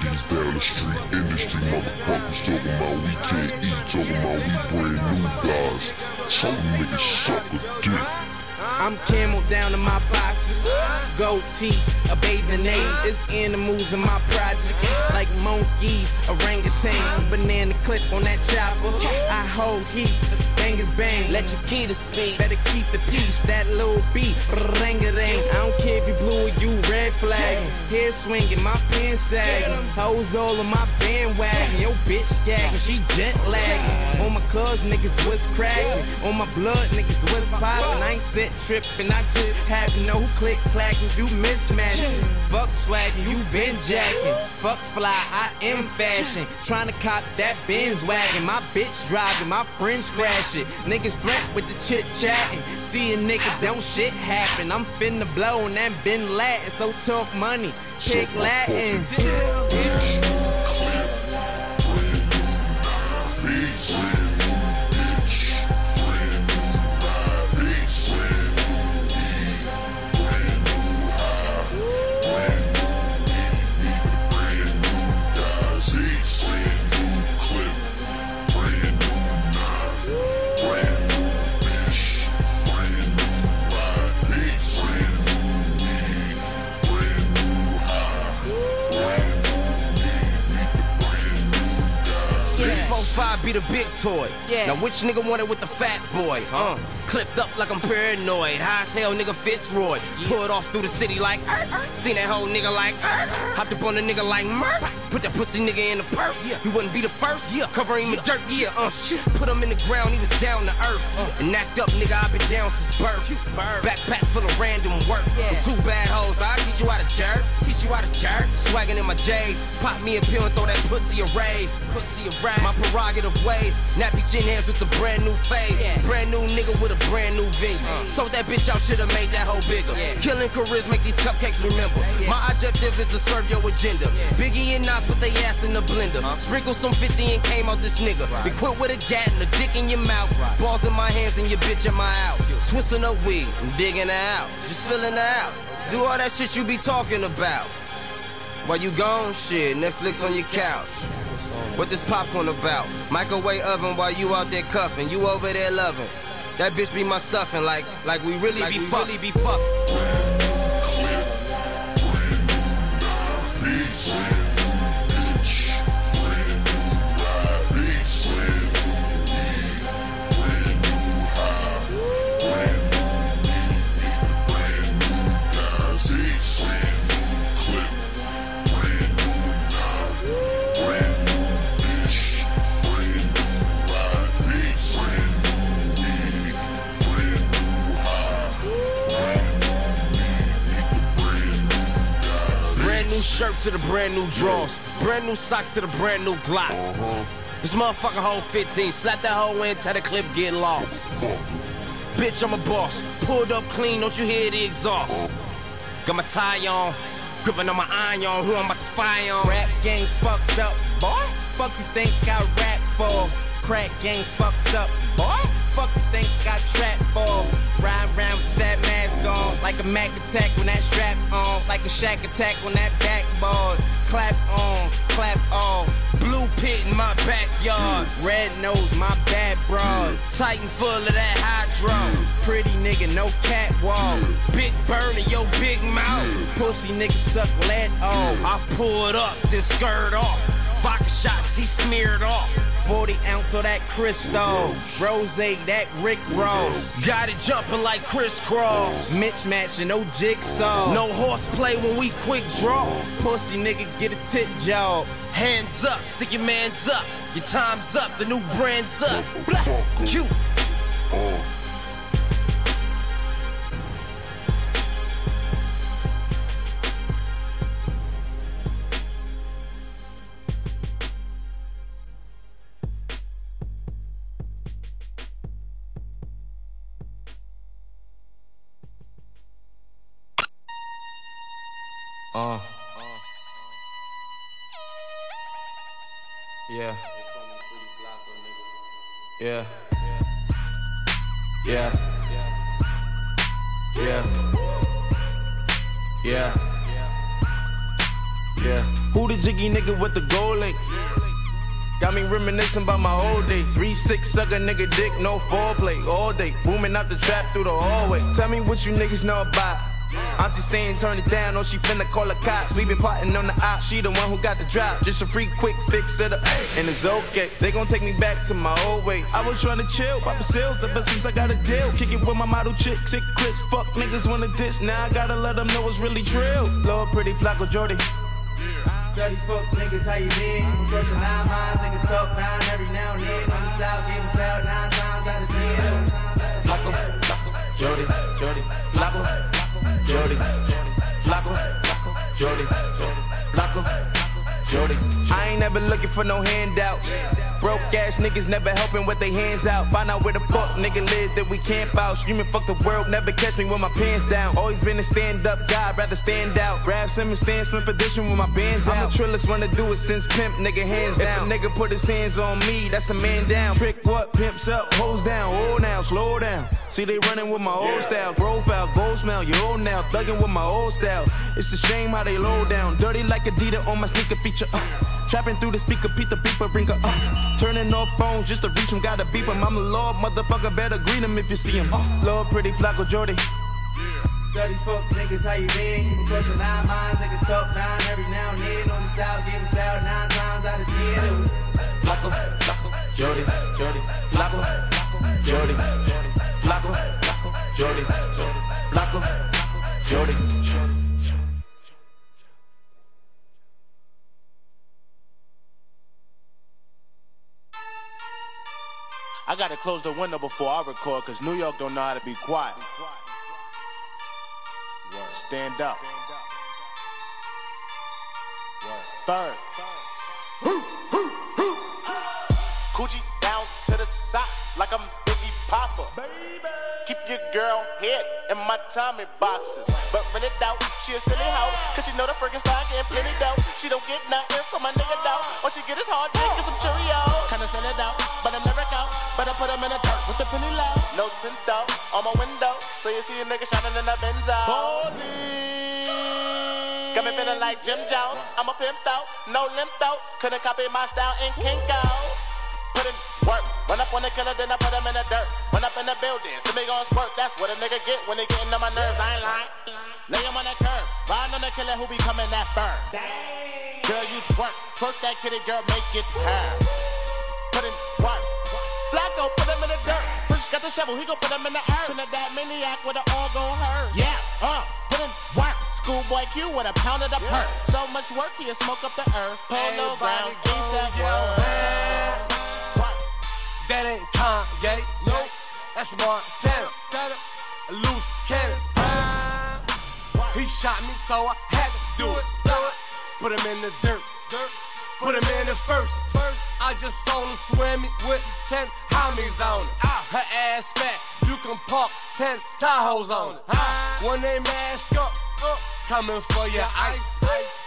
These down the street industry motherfuckers talking about we can't eat, talking about we brand new guys. Some niggas suck a dick. I'm camel down in my boxes. Gold teeth, a bathing aid. There's animals in my project. Like monkeys, orangutans. Banana clip on that chopper. I hold heat. Bangers bang. Let your key to speak. Better keep the peace. That little beat. Ring a ring. I don't care if you blue or you red flag. Hair swinging, my pants sagging. Hoes all in my bandwagon. Yo, bitch gagging. She jet lagging. On my cuz, niggas was cracking. On my blood, niggas was popping. I ain't set tripping. I just know who click clacking. You mismatching. Fuck swagging. You been jacking. Fuck fly. I am fashion. Trying to cop that Benz wagon. My bitch driving. My friends crash it. Niggas threat with the chit chatting. See a nigga, don't shit happen. I'm finna blow on that bin Laden. So talk money. Pick Latin. Five be the big toy. Yeah. Now which nigga want it with the fat boy? Uh, clipped up like I'm paranoid. High as hell, nigga Fitzroy. Pulled off through the city like. "Er, er." Seen that whole nigga like. "Er, er." Hopped up on a nigga like Murk. Put that pussy nigga in the purse. Yeah. He wouldn't be the first. Yeah. Cover him in dirt. Yeah. Uh, shit. Put him in the ground. He was down to earth. And act up, nigga. i been down since birth. Backpack full of random work. With two bad hoes. I teach you how to jerk. Teach you how to jerk. Swagging in my J's. Pop me a pill and throw that pussy a rave. Pussy a rave. My prerogative ways. Nappy chin hands with the brand new fade. Brand new nigga with a brand new venue. Sold that bitch out, should've made that hoe bigger. Killing careers make these cupcakes remember. My objective is to serve your agenda. Biggie and Nas put they ass in the blender. Sprinkle some 50 and came out this nigga. Equipped with a gat and a dick in your mouth. Right. Balls in my hands and your bitch in my house. Twisting up weed and digging her out. Just filling her out. Do all that shit you be talking about. While you gone, shit, Netflix on your couch. What this popcorn about? Microwave oven while you out there cuffing. You over there loving. That bitch be my stuffing like like we really be fuck. Really be fuck. Shirt to the brand new drawers. Brand new socks to the brand new Glock. Uh-huh. This motherfucker hold 15. Slap that hoe in, tell the clip get lost. Bitch, I'm a boss. Pulled up clean, don't you hear the exhaust? Got my tie on, gripping on my iron, who I'm about to fire on. Rap game fucked up, boy. Fuck you think I rap for? Crack game fucked up, boy. Fuck you think I trap for? Ride around with that mask on, like a Mac attack when that strap on, like a shack attack on that backboard. Clap on, clap off. Blue pit in my backyard. Red nose, my bad broad. Titan full of that hydro. Pretty nigga, no catwalk. Big burn in your big mouth. Pussy nigga suck lead off. I pull it up, then skirt off. Vodka shots, he smeared off. 40 ounce of that crystal. Rose, that Rick Ross. Got it jumping like crisscross. Mitch matching, no jigsaw. No horseplay when we quick draw. Pussy nigga, get a tit job. Hands up, stick your mans up. Your time's up, the new brand's up. Blah, cute. Oh. Uh. Yeah. Yeah. Yeah. Yeah. Yeah. Yeah. Who the jiggy nigga with the gold links? Got me reminiscing about my old days. Three six sucker nigga dick, no foreplay all day. Booming out the trap through the hallway. Tell me what you niggas know about. Auntie saying turn it down, or she finna call the cops. We been plotting on the op, she the one who got the drop. Just a free quick fix to the, and it's okay. They gon' take me back to my old ways. I was trying to chill, pop sales ever since I got a deal. Kick it with my model chick, sick clips, fuck niggas wanna diss. Now I gotta let them know it's really trill. Lord, pretty Flacko Jodye. Dirty fuck niggas, how you been? Brushing nine miles, niggas talk nine every now and then. On the south, give us out nine times out of ten. Flacko, Flacko, Jodye, Jodye, Flacko. Jodye, Flacko, Jodye, Flacko, Jodye. I ain't never looking for no handouts. Broke ass niggas never helping with their hands out. Find out where the fuck nigga live that we camp out. Screaming fuck the world, never catch me with my pants down. Always been a stand up guy, rather stand out. Grab some and stand swim for dishing with my bands out. I'm the trillest one to do it since pimp, nigga hands down. If a nigga put his hands on me, that's a man down. Trick what? Pimps up, hoes down. Oh now, slow down. See they running with my old style. Profile, gold smell, you old now. Thugging with my old style. It's a shame how they low down. Dirty like Adidas on my sneaker feature. Uh. Trapping through the speaker, Pete the beeper, bring her up. Uh. Turning off phones just to reach him, gotta beep him. I'm a lord, motherfucker, better greet him if you see him. Uh. Lord, pretty Flacko Jodye. Dirty fuck niggas, how you been? You crushing nine minds, niggas talk nine every now and then. On the south, give us out nine times out of ten. It was Flacko, Flacko, Jodye, Jodye, Flacko, Jodye, Flacko, Jodye, Flacko, Jodye. I gotta close the window before I record, cause New York don't know how to be quiet. Stand up. Third. Coochie down to the socks like I'm Biggie Papa. Keep your girl head in my Tommy boxes. But when it out, she a silly hoe. Cause she know the freaking style getting plenty dough. She don't get nothing from my nigga though. All she get is hard dick and some Cheerios. Kinda send it out, but I'm never out. Better put him in the dirt with the penny low. No tint out on my window. So you see a nigga shining in the Benzo. Holy. Got me feeling like Jim Jones. I'm a pimp out, no limp out. Couldn't copy my style in Kinkos. Put in work, run up on the killer, then I put him in the dirt. Run up in the building, see me gon' squirt. That's what a nigga get when they getting on my nerves. I ain't lying. Lay him on that curb, ride on the killer who be coming that burn. Girl, you twerk, twerk that kitty girl, make it turn. Put in work. Flacko, put him in the dirt. Fresh got the shovel, he gon' put him in the earth. Trinidad maniac with an all gon' hurt. Yeah, uh, put in work. Schoolboy Q with a pound of the perk. So much work, he'll smoke up the earth. Polo ground, ASAP world. That ain't Kanye, no, that's Montana. A loose cannon. He shot me, so I had to do it. Put him in the dirt. Put him in the first. First, I just saw him swimming with ten homies on it. Her ass fat, you can park ten Tahoes on it. When they mask up, up, coming for your ice.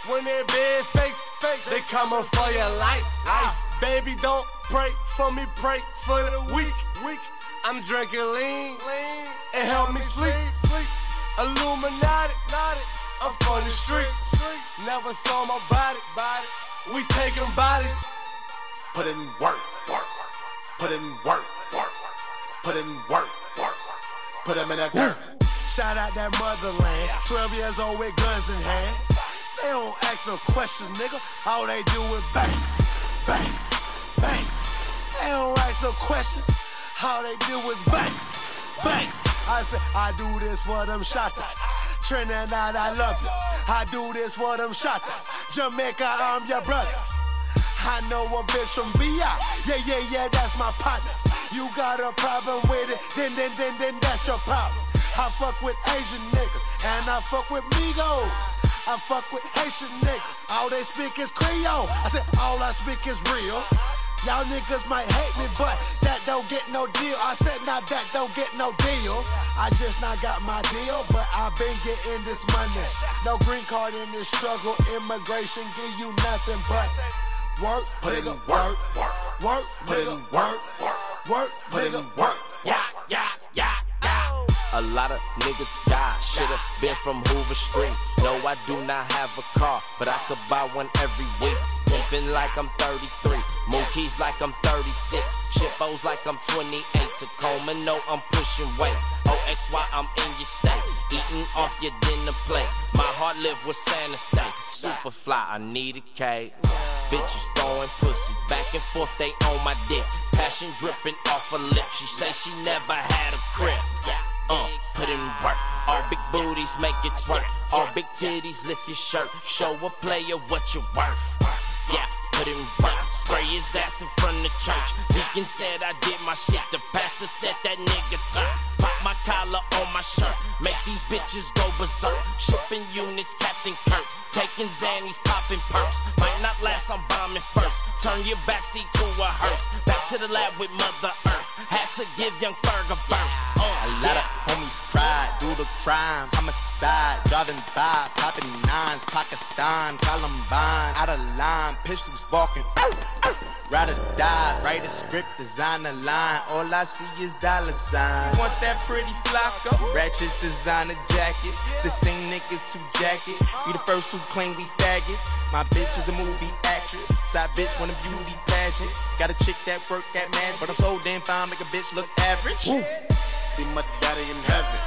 When they big face, face, they coming for your life. Life, baby, don't pray for me, pray for the weak. Weak. I'm drinking lean, lean, and help me sleep, sleep. Illuminati, I'm from the streets. Never saw my body, body. We taking bodies. Put in work, work, put in work, work, put in work, work, put them in that dirt. Shout out that motherland. 12 years old with guns in hand. They don't ask no questions, nigga. All they do is bang, bang, bang. They don't ask no questions. All they do is bang, bang. I I do this for them shotters. Trinidad, I love you. I do this for them shotters. Jamaica, I'm your brother. I know a bitch from BI. Yeah, yeah, yeah, that's my partner. You got a problem with it, then, then, then, then that's your problem. I fuck with Asian niggas, and I fuck with Migos. I fuck with Haitian niggas. All they speak is Creole. I said, all I speak is real. Y'all niggas might hate me, but that don't get no deal. I said, now that don't get no deal. I just not got my deal, but i been getting this money. No green card in this struggle. Immigration give you nothing but work, Put in work, work, work, Put in work, work, put in work. A lot of niggas die. Should've been from Hoover Street. No, I do not have a car, but I could buy one every week. Pimpin' like I'm 33. Mookies like I'm 36. Shitbos like I'm 28. Tacoma, no, I'm pushing weight. OXY, I'm in your state. Eating off your dinner plate. My heart live with Santa State. Super fly, I need a cake. Bitches throwing pussy back and forth, they on my dick. Passion dripping off her lip. She say she never had a crib. Uh, put in work. All big booties make it twerk. All big titties lift your shirt. Show a player what you're worth. Yeah, put in work. Spray his ass in front of church. Deacon said I did my shit. The pastor said that nigga turn. Pop my collar on my shirt. Make these bitches go berserk. Shipping units, Captain Kirk. Taking Xannies, popping perks. Might not last, I'm bombing first. Turn your backseat to a hearse. Back to the lab with Mother Earth. To give young Ferg a verse. Uh, A lot of homies tried, do the crimes, homicide, driving by, popping nines, Pakistan, Columbine, out of line, pistols barking, ow, ow. Ride or die, write a script, design a line, all I see is dollar signs. Want that pretty Flacko? Ratchets, designer jackets, the same niggas who jacket, we the first who claim we faggots. My bitch is a movie actress, side bitch want a beauty pageant, got a chick that work at man, but I'm so damn fine, make a bitch look average. Be my daddy in heaven.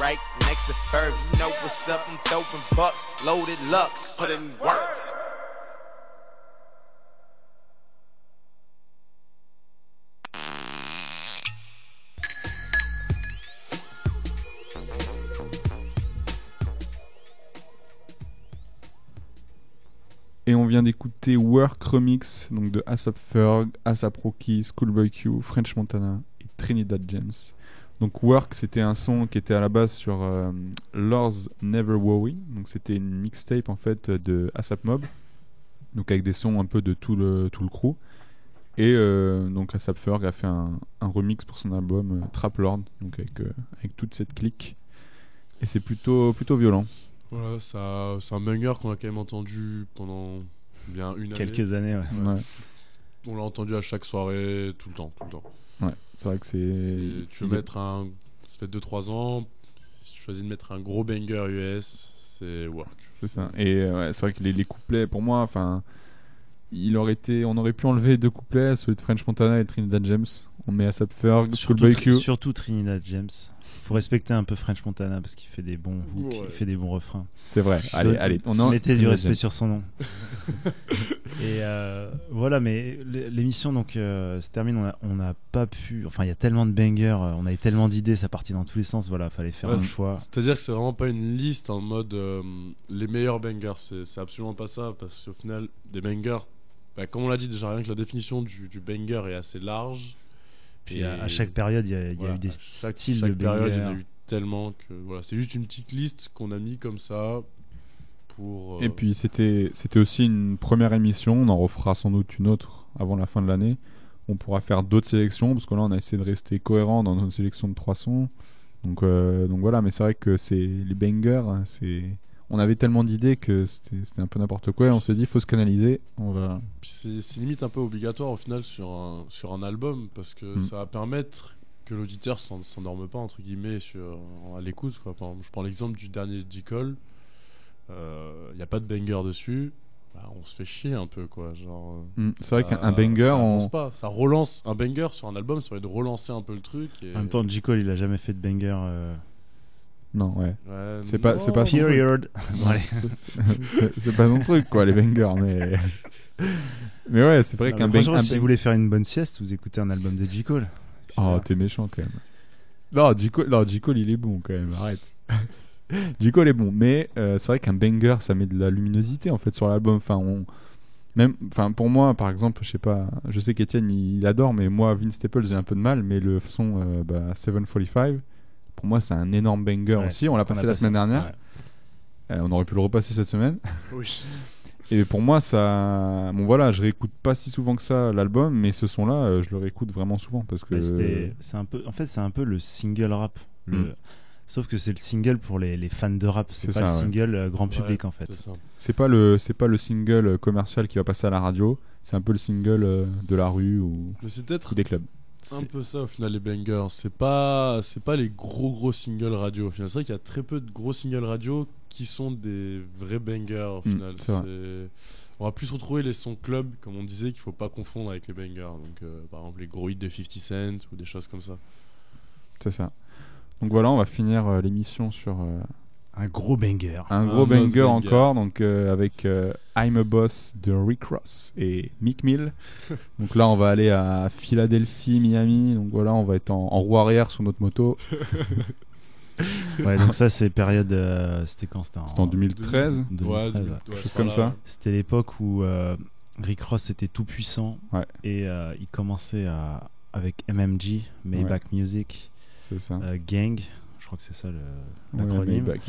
Right next to you know what's up, I'm throwing bucks, loaded lux. Put in work. Et on vient d'écouter Work Remix donc de ASAP Ferg, ASAP Rocky, Schoolboy Q, French Montana et Trinidad James. Donc Work c'était un son qui était à la base sur euh, Lord's Never Worry. Donc c'était une mixtape en fait de ASAP Mob. Donc avec des sons un peu de tout le, tout le crew. Et euh, donc ASAP Ferg a fait un, remix pour son album euh, Trap Lord. Donc avec, euh, avec toute cette clique. Et c'est plutôt, plutôt violent. Voilà, ça, c'est un banger qu'on a quand même entendu pendant bien une année. Quelques années, ouais. Ouais. On l'a entendu à chaque soirée, tout le temps, tout le temps. Ouais, c'est vrai que c'est. Tu veux il mettre un. Ça fait 2-3 ans, si tu choisis de mettre un gros banger US, c'est Work. C'est ça. Et euh, ouais, c'est vrai que les, les couplets, pour moi, enfin, il aurait été, on aurait pu enlever deux couplets, celui de French Montana et Trinidad James. On met ASAP Ferg, Surtout, Schoolboy Q. surtout Trinidad James. Faut respecter un peu French Montana parce qu'il fait des bons hooks, Ouais. il fait des bons refrains. C'est vrai. Allez, allez, on en- mettez du respect sur son nom. Et euh, voilà, mais l'émission donc euh, se termine. On a- On n'a pas pu. Enfin, il y a tellement de bangers, euh, on avait tellement d'idées, ça partit dans tous les sens. Voilà, fallait faire Ouais, un choix. C'est-à-dire que c'est vraiment pas une liste en mode euh, les meilleurs bangers, c'est c'est absolument pas ça, parce qu'au final, des bangers, bah, comme on l'a dit déjà, rien que la définition du, du banger est assez large. Puis à- à chaque période, il y a- il y a eu des chaque, styles chaque de période, il y en a bangers. eu tellement que voilà, c'est juste une petite liste qu'on a mis comme ça pour. euh, Et puis c'était, c'était aussi une première émission. On en refera sans doute une autre avant la fin de l'année. On pourra faire d'autres sélections parce que là, on a essayé de rester cohérent dans notre sélection de trois sons. Donc, euh, donc voilà, mais c'est vrai que c'est les bangers. hein, C'est, on avait tellement d'idées que c'était, un peu n'importe quoi. Et on s'est dit, faut se canaliser. On va. C'est limite un peu obligatoire au final sur un, sur un album parce que Mm. ça va permettre que l'auditeur s'en- s'endorme pas entre guillemets sur, à l'écoute. Je prends l'exemple du dernier. Cole. il n'y a pas de banger dessus, bah, on se fait chier un peu quoi. Genre, euh, Mm, c'est vrai ça- qu'un- un banger, ça on- pas, ça relance un banger sur un album, ça permet de relancer un peu le truc. Et... En même temps. Cole, il a jamais fait de banger. euh, Non, ouais. Ouais, c'est pas, c'est pas. Period. C'est- pas son truc, quoi, les bangers, mais. Mais ouais, c'est vrai qu'un bang- si vous voulez faire une bonne sieste, vous écoutez un album de J. Cole. Oh, t'es méchant quand même. Non, J. Cole, non, J. Cole, il est bon quand même, arrête. J. Cole est bon, mais euh, c'est vrai qu'un banger, ça met de la luminosité en fait sur l'album. Enfin, on... même, enfin, pour moi, par exemple, je sais pas, je sais qu'Etienne il adore, mais moi, Vince Staples, j'ai un peu de mal, mais le son euh, bah, 745, pour moi, c'est un énorme banger Ouais, aussi. On l'a passé la passé, semaine dernière. ouais. Euh, on aurait pu le repasser cette semaine. Oui. Et pour moi, ça. Bon, voilà, je réécoute pas si souvent que ça l'album, mais ce son-là, euh, je le réécoute vraiment souvent parce que. C'est un peu, en fait, c'est un peu le single rap. Le- Mm. Sauf que c'est le single pour les, les fans de rap. C'est pas ça, le single euh, grand Ouais, public en fait. c'est pas le c'est pas le single commercial qui va passer à la radio, c'est un peu le single de la rue ou, Mais c'est peut-être ou des clubs. Un peu ça au final les bangers. C'est pas c'est pas les gros gros singles radio. Au final, c'est vrai qu'il y a très peu de gros singles radio qui sont des vrais bangers. Au Mm, final, on va plus retrouver les sons club, comme on disait, qu'il faut pas confondre avec les bangers. Donc euh, par exemple les gros hits de 50 Cent ou des choses comme ça. C'est ça. Donc voilà, on va finir euh, l'émission sur euh, Un gros banger. un Un gros banger, banger. encore, donc euh, avec euh, I'm a Boss de Rick Ross et Mick Mill. donc là, on va aller à Philadelphie, Miami. Donc voilà, on va être en, en roue arrière sur notre moto. Ouais, donc ça, c'est période. euh, C'était quand C'était C'était en 2013. 2013, Ouais, ouais. 2000, ouais, Chose c'est comme ça. là. C'était l'époque où euh, Rick Ross était tout puissant Ouais. et euh, il commençait à, avec MMG, Maybach Music, ça. euh, Gang, je crois que c'est ça Ouais, l'acronyme, Music.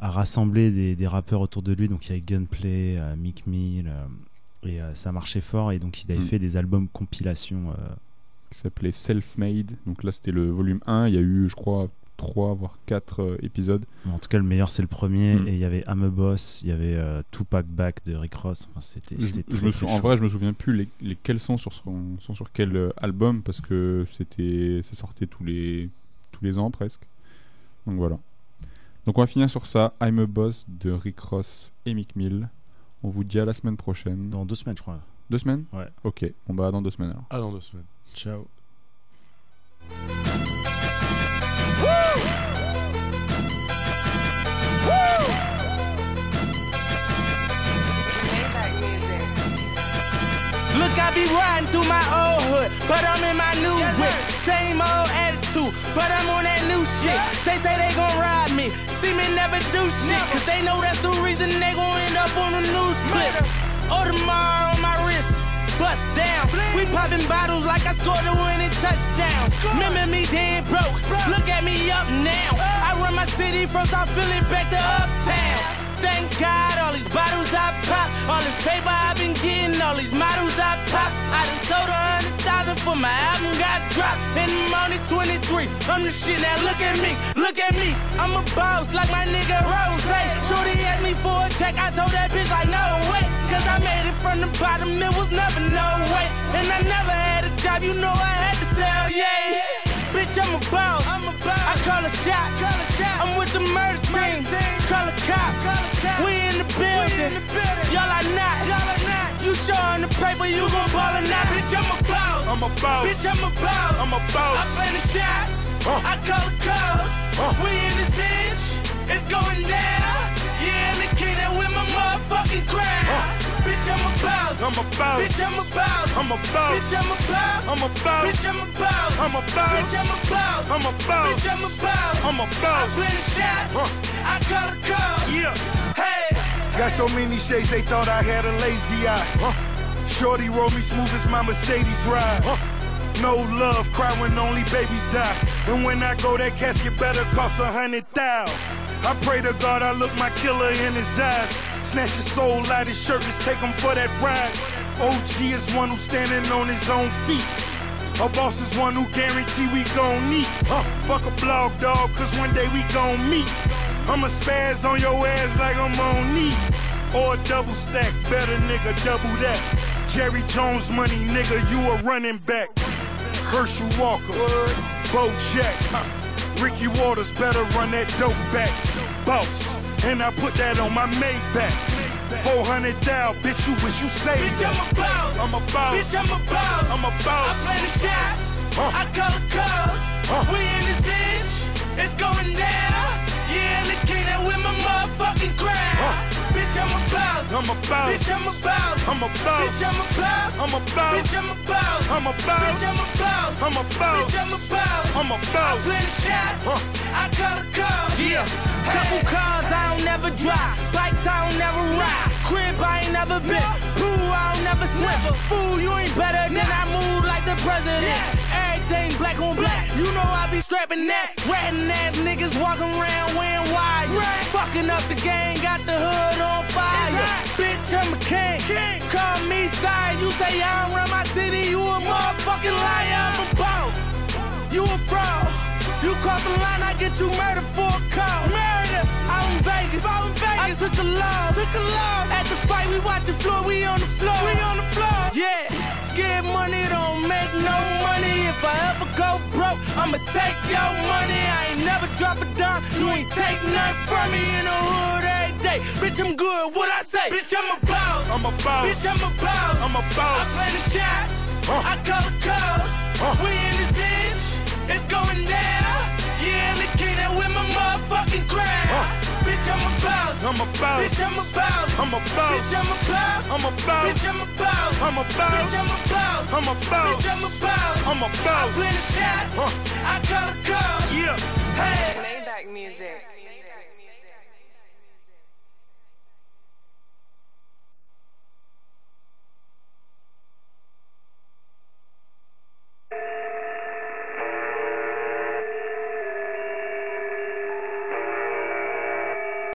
à rassembler des, des rappeurs autour de lui. Donc il y avait Gunplay, euh, Mick Mill, euh, et euh, ça marchait fort. Et donc il avait Mm. fait des albums compilation. euh, qui s'appelait Self-Made. Donc là, c'était le volume 1. Il y a eu, je crois, 3 voire 4 euh, épisodes. en tout cas, le meilleur c'est le premier. Mm. Et il y avait I'm a Boss, il y avait euh, Tupac Back de Rick Ross. Enfin, c'était, en vrai, je me souviens plus les, lesquels sont sur, son- sont sur quel euh, album parce que c'était ça sortait tous les tous les ans presque. Donc voilà. Donc on va finir sur ça. I'm a Boss de Rick Ross et Mick Mill. On vous dit à la semaine prochaine. Dans deux semaines, je crois. Deux semaines Ouais. Ok. On va dans deux semaines alors. Ah dans deux semaines. Ciao. Look, I be riding through my old hood, but I'm in my new whip. Same old attitude, but I'm on that new shit. They say they gon' ride me, see me never do shit, cause they know that's the reason they gon' end up on the news clip. Oh, Audemars on my wrist, bust down. We popping bottles like I scored a winning touchdown. Remember me dead broke, look at me up now. I run my city from South Philly back to uptown. Thank God, all these bottles I pop, all this paper I've been getting, all these models I pop. I done sold a hundred thousand for my album got dropped. And I'm only 23. I'm the shit now. Look at me, look at me. I'm a boss like my nigga Rose. Shorty asked me for a check. I told that bitch like no way. Cause I made it from the bottom. It was never no way. And I never had a job. You know I had to sell. Yeah. Bitch, I'm a boss. I'm a boss. I call a shot. Call a shot. I'm with the murder team. Call a cop. We in the building. Y'all are not. Y'all are not. You showing the paper, you gon' ball or not. Bitch, I'm a boss. I'm a boss. Bitch, I'm a boss. I'm a boss. I play the shots. I call the calls. We in this bitch. It's going down. Yeah, in the kingdom with my motherfucking crown. Bitch, I'm a boss. I'm a boss. Bitch, I'm a boss. I'm a boss. Bitch, I'm a boss. I'm a boss. Bitch, I'm a boss. I'm a boss. Bitch, I'm a boss. I'm a boss. Bitch, I'm a boss. I'm a boss. I play the shots. I call the calls. Yeah. Hey. Got so many shades, they thought I had a lazy eye. Shorty roll me smooth as my Mercedes ride. No love, cry when only babies die. And when I go, that casket better cost a hundred thousand. I pray to God I look my killer in his eyes. Snatch his soul out his shirt, let's take him for that ride. OG is one who's standing on his own feet. A boss is one who guarantee we gon' meet. Huh, fuck a blog dog, cause one day we gon' meet. I'ma spaz on your ass like I'm on knee. Or double stack, better nigga, double that. Jerry Jones money, nigga, you a running back. Herschel Walker, Bo Jack, huh. Ricky Watters better run that dope back. Boss, And I put that on my Maybach. 400 down, bitch, you wish you saved Bitch, I'm a boss. I'm a boss. Bitch, I'm a boss. I'm a boss. I play the shots. I call the calls. We in this bitch. It's going down. Yeah, Bitch, I'm a boss. I'm a boss. Bitch, I'm a boss. I'm a boss. Bitch, I'm a boss. I'm a boss. Bitch, I'm a boss. I'm a boss. Bitch, I'm a boss. I'm a boss. Bitch, I'm a boss. I'm a I boss. play the shots. I call the calls. Yeah, couple cars I don't never drive, bikes I don't never ride, crib I ain't never been, pool I don't never swim. Fool, you ain't better than I move like the president. Everything black on black, you know I be strapping that. Ratting ass niggas walking around wearing wires, fucking up the game, the hood on fire. Bitch, I'm a king. Call me sire, you say I don't run my city, you a motherfucking liar. I'm a boss, you a fraud. You cross the line, I get you murdered for a call. Murder, out in Vegas. Out in Vegas. I took a loss. Took a loss. At the fight, we watching Floyd, we on the floor. We on the floor. Yeah, scared money don't make no money. If I ever go broke, I'ma take your money. I ain't never drop a dime. You ain't take nothing from me in the hood every day. Bitch, I'm good. What I say? Bitch, I'm a boss. I'm a boss. Bitch, I'm a boss. I'm a boss. I play the shots. I call the calls. We in this bitch. It's going down. Yeah, look at that with my motherfucking crowd. Bitch, I'm a boss. I'm a boss. Bitch, I'm a boss. I'm a boss. Bitch, I'm a boss. I'm a boss. Bitch, I'm a boss. I'm a boss. Bitch, I'm a boss. I'm a boss. Bitch, I'm a boss. I'm a I boss. I play the shots. I call the calls. Yeah. Hey. Maybach music.